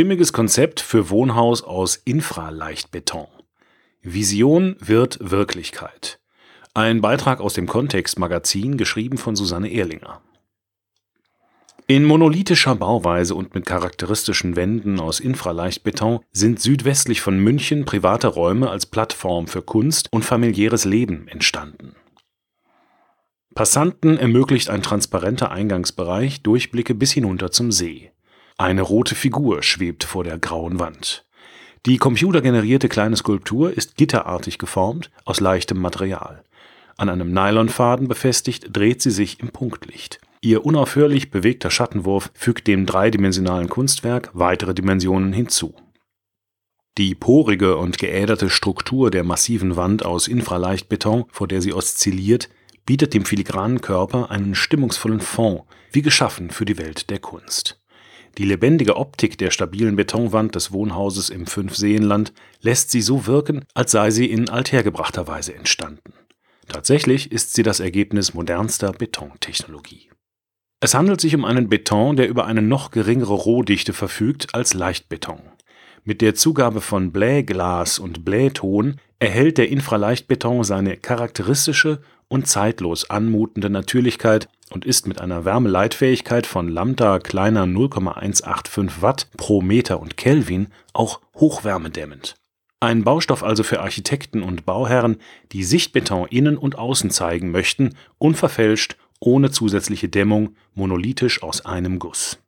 stimmiges Konzept für Wohnhaus aus Infraleichtbeton. Vision wird Wirklichkeit. Ein Beitrag aus dem Kontext-Magazin, geschrieben von Susanne Ehrlinger. In monolithischer Bauweise und mit charakteristischen Wänden aus Infraleichtbeton sind südwestlich von München private Räume als Plattform für Kunst und familiäres Leben entstanden. Passanten ermöglicht ein transparenter Eingangsbereich Durchblicke bis hinunter zum See. Eine rote Figur schwebt vor der grauen Wand. Die computergenerierte kleine Skulptur ist gitterartig geformt aus leichtem Material. An einem Nylonfaden befestigt dreht sie sich im Punktlicht. Ihr unaufhörlich bewegter Schattenwurf fügt dem dreidimensionalen Kunstwerk weitere Dimensionen hinzu. Die porige und geäderte Struktur der massiven Wand aus Infraleichtbeton, vor der sie oszilliert, bietet dem filigranen Körper einen stimmungsvollen Fond, wie geschaffen für die Welt der Kunst. Die lebendige Optik der stabilen Betonwand des Wohnhauses im Fünfseenland lässt sie so wirken, als sei sie in althergebrachter Weise entstanden. Tatsächlich ist sie das Ergebnis modernster Betontechnologie. Es handelt sich um einen Beton, der über eine noch geringere Rohdichte verfügt als Leichtbeton. Mit der Zugabe von Blähglas und Blähton erhält der Infraleichtbeton seine charakteristische und zeitlos anmutende Natürlichkeit und ist mit einer Wärmeleitfähigkeit von Lambda kleiner 0,185 Watt pro Meter und Kelvin auch hochwärmedämmend. Ein Baustoff also für Architekten und Bauherren, die Sichtbeton innen und außen zeigen möchten, unverfälscht ohne zusätzliche Dämmung, monolithisch aus einem Guss.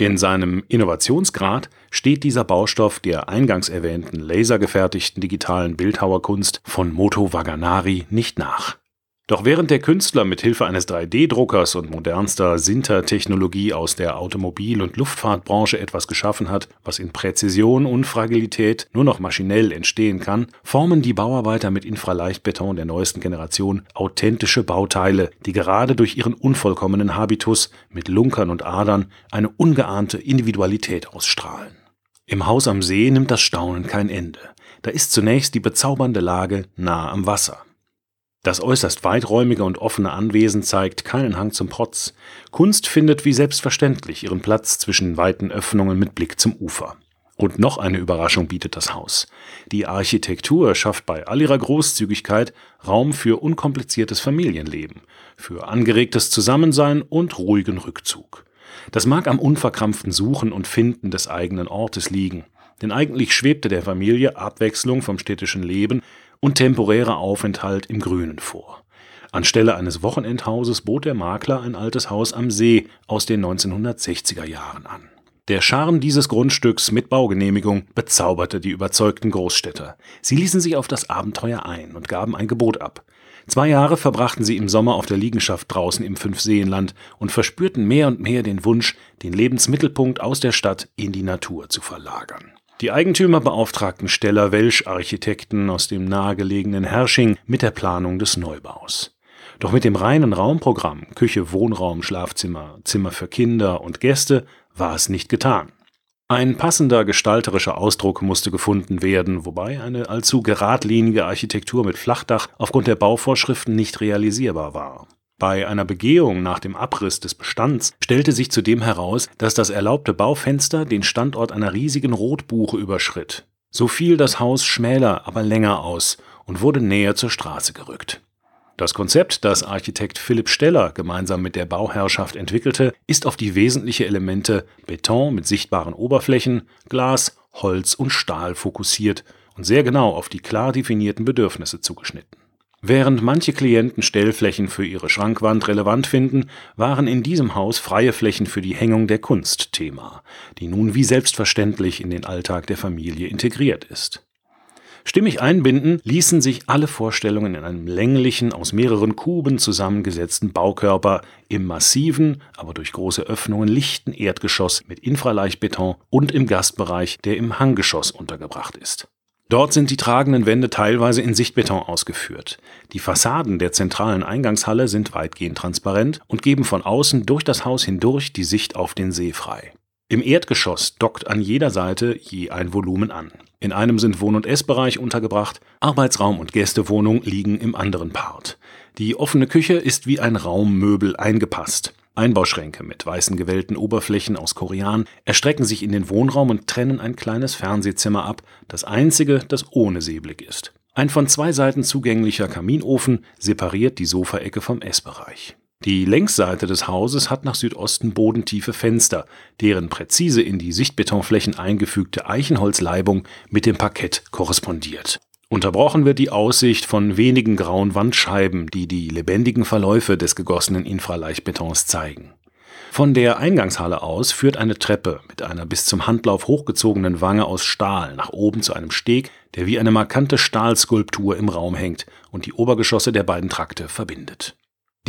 In seinem Innovationsgrad steht dieser Baustoff der eingangs erwähnten lasergefertigten digitalen Bildhauerkunst von Moto Vaganari nicht nach doch während der Künstler mit Hilfe eines 3D-Druckers und modernster Sinter-Technologie aus der Automobil- und Luftfahrtbranche etwas geschaffen hat, was in Präzision und Fragilität nur noch maschinell entstehen kann, formen die Bauarbeiter mit Infraleichtbeton der neuesten Generation authentische Bauteile, die gerade durch ihren unvollkommenen Habitus mit Lunkern und Adern eine ungeahnte Individualität ausstrahlen. Im Haus am See nimmt das Staunen kein Ende. Da ist zunächst die bezaubernde Lage nah am Wasser. Das äußerst weiträumige und offene Anwesen zeigt keinen Hang zum Protz. Kunst findet wie selbstverständlich ihren Platz zwischen weiten Öffnungen mit Blick zum Ufer. Und noch eine Überraschung bietet das Haus. Die Architektur schafft bei all ihrer Großzügigkeit Raum für unkompliziertes Familienleben, für angeregtes Zusammensein und ruhigen Rückzug. Das mag am unverkrampften Suchen und Finden des eigenen Ortes liegen, denn eigentlich schwebte der Familie Abwechslung vom städtischen Leben und temporärer Aufenthalt im Grünen vor. Anstelle eines Wochenendhauses bot der Makler ein altes Haus am See aus den 1960er Jahren an. Der Charme dieses Grundstücks mit Baugenehmigung bezauberte die überzeugten Großstädter. Sie ließen sich auf das Abenteuer ein und gaben ein Gebot ab. Zwei Jahre verbrachten sie im Sommer auf der Liegenschaft draußen im Fünfseenland und verspürten mehr und mehr den Wunsch, den Lebensmittelpunkt aus der Stadt in die Natur zu verlagern. Die Eigentümer beauftragten Steller Welsch Architekten aus dem nahegelegenen Hersching mit der Planung des Neubaus. Doch mit dem reinen Raumprogramm Küche, Wohnraum, Schlafzimmer, Zimmer für Kinder und Gäste war es nicht getan. Ein passender gestalterischer Ausdruck musste gefunden werden, wobei eine allzu geradlinige Architektur mit Flachdach aufgrund der Bauvorschriften nicht realisierbar war. Bei einer Begehung nach dem Abriss des Bestands stellte sich zudem heraus, dass das erlaubte Baufenster den Standort einer riesigen Rotbuche überschritt. So fiel das Haus schmäler, aber länger aus und wurde näher zur Straße gerückt. Das Konzept, das Architekt Philipp Steller gemeinsam mit der Bauherrschaft entwickelte, ist auf die wesentlichen Elemente Beton mit sichtbaren Oberflächen, Glas, Holz und Stahl fokussiert und sehr genau auf die klar definierten Bedürfnisse zugeschnitten. Während manche Klienten Stellflächen für ihre Schrankwand relevant finden, waren in diesem Haus freie Flächen für die Hängung der Kunst Thema, die nun wie selbstverständlich in den Alltag der Familie integriert ist. Stimmig einbinden ließen sich alle Vorstellungen in einem länglichen, aus mehreren Kuben zusammengesetzten Baukörper im massiven, aber durch große Öffnungen lichten Erdgeschoss mit Infraleichtbeton und im Gastbereich, der im Hanggeschoss untergebracht ist. Dort sind die tragenden Wände teilweise in Sichtbeton ausgeführt. Die Fassaden der zentralen Eingangshalle sind weitgehend transparent und geben von außen durch das Haus hindurch die Sicht auf den See frei. Im Erdgeschoss dockt an jeder Seite je ein Volumen an. In einem sind Wohn- und Essbereich untergebracht, Arbeitsraum und Gästewohnung liegen im anderen Part. Die offene Küche ist wie ein Raummöbel eingepasst. Einbauschränke mit weißen gewellten Oberflächen aus Korean erstrecken sich in den Wohnraum und trennen ein kleines Fernsehzimmer ab, das einzige, das ohne Seeblick ist. Ein von zwei Seiten zugänglicher Kaminofen separiert die Sofaecke vom Essbereich. Die Längsseite des Hauses hat nach Südosten bodentiefe Fenster, deren präzise in die Sichtbetonflächen eingefügte Eichenholzleibung mit dem Parkett korrespondiert. Unterbrochen wird die Aussicht von wenigen grauen Wandscheiben, die die lebendigen Verläufe des gegossenen Infraleichtbetons zeigen. Von der Eingangshalle aus führt eine Treppe mit einer bis zum Handlauf hochgezogenen Wange aus Stahl nach oben zu einem Steg, der wie eine markante Stahlskulptur im Raum hängt und die Obergeschosse der beiden Trakte verbindet.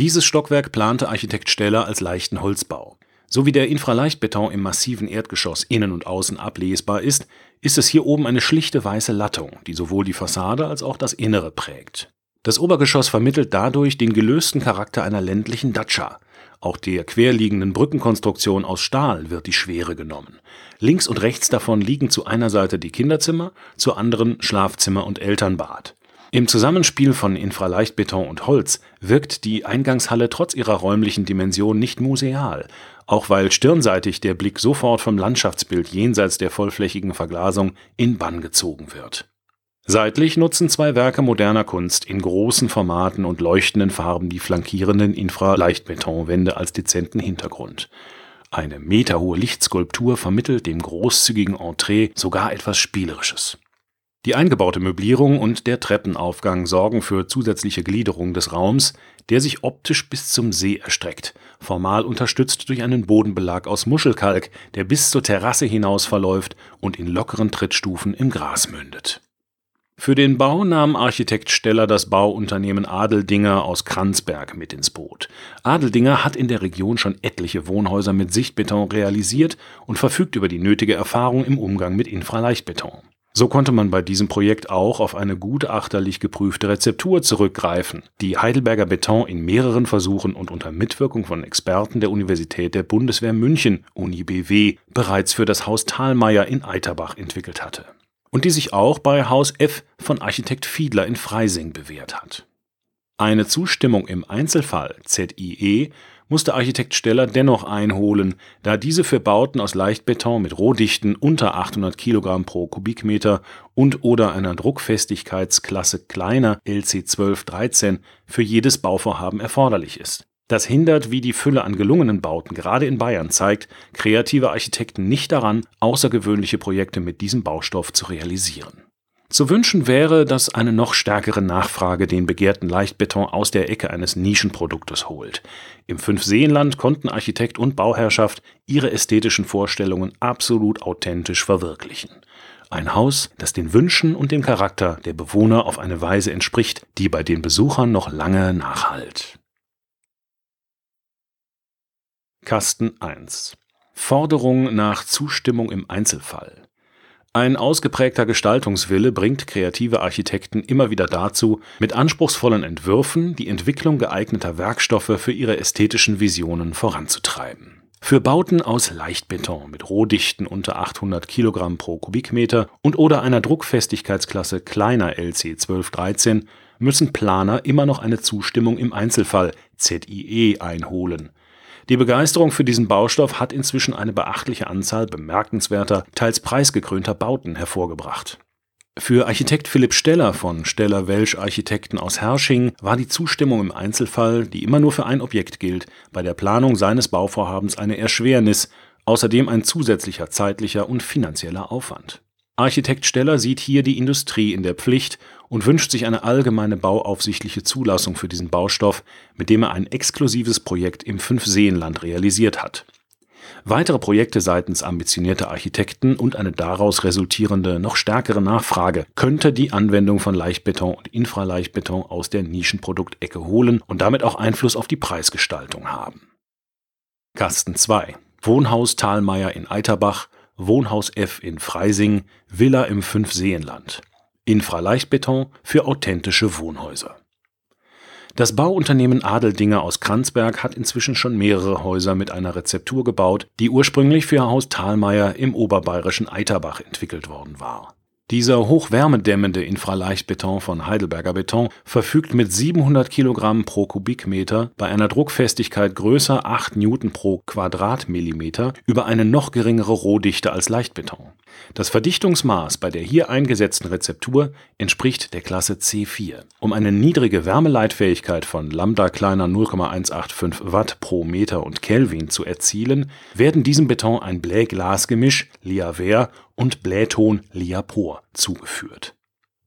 Dieses Stockwerk plante Architekt Steller als leichten Holzbau. So wie der Infraleichtbeton im massiven Erdgeschoss innen und außen ablesbar ist, ist es hier oben eine schlichte weiße Lattung, die sowohl die Fassade als auch das Innere prägt. Das Obergeschoss vermittelt dadurch den gelösten Charakter einer ländlichen Datscha. Auch der querliegenden Brückenkonstruktion aus Stahl wird die Schwere genommen. Links und rechts davon liegen zu einer Seite die Kinderzimmer, zur anderen Schlafzimmer und Elternbad. Im Zusammenspiel von Infraleichtbeton und Holz wirkt die Eingangshalle trotz ihrer räumlichen Dimension nicht museal, auch weil stirnseitig der Blick sofort vom Landschaftsbild jenseits der vollflächigen Verglasung in Bann gezogen wird. Seitlich nutzen zwei Werke moderner Kunst in großen Formaten und leuchtenden Farben die flankierenden Infraleichtbetonwände als dezenten Hintergrund. Eine meterhohe Lichtskulptur vermittelt dem großzügigen Entree sogar etwas Spielerisches. Die eingebaute Möblierung und der Treppenaufgang sorgen für zusätzliche Gliederung des Raums, der sich optisch bis zum See erstreckt, formal unterstützt durch einen Bodenbelag aus Muschelkalk, der bis zur Terrasse hinaus verläuft und in lockeren Trittstufen im Gras mündet. Für den Bau nahm Architekt Steller das Bauunternehmen Adeldinger aus Kranzberg mit ins Boot. Adeldinger hat in der Region schon etliche Wohnhäuser mit Sichtbeton realisiert und verfügt über die nötige Erfahrung im Umgang mit Infraleichtbeton. So konnte man bei diesem Projekt auch auf eine gutachterlich geprüfte Rezeptur zurückgreifen, die Heidelberger Beton in mehreren Versuchen und unter Mitwirkung von Experten der Universität der Bundeswehr München (Uni BW) bereits für das Haus Thalmeier in Eiterbach entwickelt hatte und die sich auch bei Haus F von Architekt Fiedler in Freising bewährt hat. Eine Zustimmung im Einzelfall ZIE musste Architekt Steller dennoch einholen, da diese für Bauten aus Leichtbeton mit Rohdichten unter 800 Kilogramm pro Kubikmeter und/oder einer Druckfestigkeitsklasse kleiner LC 1213 für jedes Bauvorhaben erforderlich ist. Das hindert, wie die Fülle an gelungenen Bauten gerade in Bayern zeigt, kreative Architekten nicht daran, außergewöhnliche Projekte mit diesem Baustoff zu realisieren zu wünschen wäre, dass eine noch stärkere Nachfrage den begehrten Leichtbeton aus der Ecke eines Nischenproduktes holt. Im Fünfseenland konnten Architekt und Bauherrschaft ihre ästhetischen Vorstellungen absolut authentisch verwirklichen. Ein Haus, das den Wünschen und dem Charakter der Bewohner auf eine Weise entspricht, die bei den Besuchern noch lange nachhalt. Kasten 1 Forderung nach Zustimmung im Einzelfall ein ausgeprägter Gestaltungswille bringt kreative Architekten immer wieder dazu, mit anspruchsvollen Entwürfen die Entwicklung geeigneter Werkstoffe für ihre ästhetischen Visionen voranzutreiben. Für Bauten aus Leichtbeton mit Rohdichten unter 800 Kilogramm pro Kubikmeter und oder einer Druckfestigkeitsklasse kleiner LC 1213 müssen Planer immer noch eine Zustimmung im Einzelfall ZIE einholen die Begeisterung für diesen Baustoff hat inzwischen eine beachtliche Anzahl bemerkenswerter, teils preisgekrönter Bauten hervorgebracht. Für Architekt Philipp Steller von Steller Welsch Architekten aus Hersching war die Zustimmung im Einzelfall, die immer nur für ein Objekt gilt, bei der Planung seines Bauvorhabens eine Erschwernis, außerdem ein zusätzlicher zeitlicher und finanzieller Aufwand. Architekt Steller sieht hier die Industrie in der Pflicht und wünscht sich eine allgemeine bauaufsichtliche Zulassung für diesen Baustoff, mit dem er ein exklusives Projekt im Fünfseenland realisiert hat. Weitere Projekte seitens ambitionierter Architekten und eine daraus resultierende noch stärkere Nachfrage könnte die Anwendung von Leichtbeton und Infraleichtbeton aus der Nischenproduktecke holen und damit auch Einfluss auf die Preisgestaltung haben. Kasten 2 Wohnhaus Thalmeier in Eiterbach Wohnhaus F in Freising, Villa im Fünfseenland. Infraleichtbeton für authentische Wohnhäuser. Das Bauunternehmen Adeldinger aus Kranzberg hat inzwischen schon mehrere Häuser mit einer Rezeptur gebaut, die ursprünglich für Haus Thalmeier im oberbayerischen Eiterbach entwickelt worden war. Dieser hochwärmedämmende Infraleichtbeton von Heidelberger Beton verfügt mit 700 Kilogramm pro Kubikmeter bei einer Druckfestigkeit größer 8 Newton pro Quadratmillimeter über eine noch geringere Rohdichte als Leichtbeton. Das Verdichtungsmaß bei der hier eingesetzten Rezeptur entspricht der Klasse C4. Um eine niedrige Wärmeleitfähigkeit von Lambda kleiner 0,185 Watt pro Meter und Kelvin zu erzielen, werden diesem Beton ein Blä-Glas-Gemisch Liaver und Blähton Liapor zugeführt.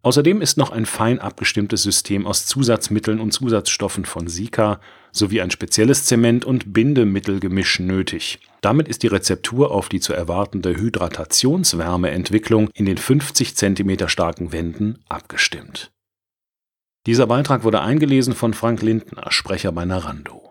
Außerdem ist noch ein fein abgestimmtes System aus Zusatzmitteln und Zusatzstoffen von Sika sowie ein spezielles Zement- und Bindemittelgemisch nötig. Damit ist die Rezeptur auf die zu erwartende Hydratationswärmeentwicklung in den 50 cm starken Wänden abgestimmt. Dieser Beitrag wurde eingelesen von Frank Lindner, Sprecher bei Narando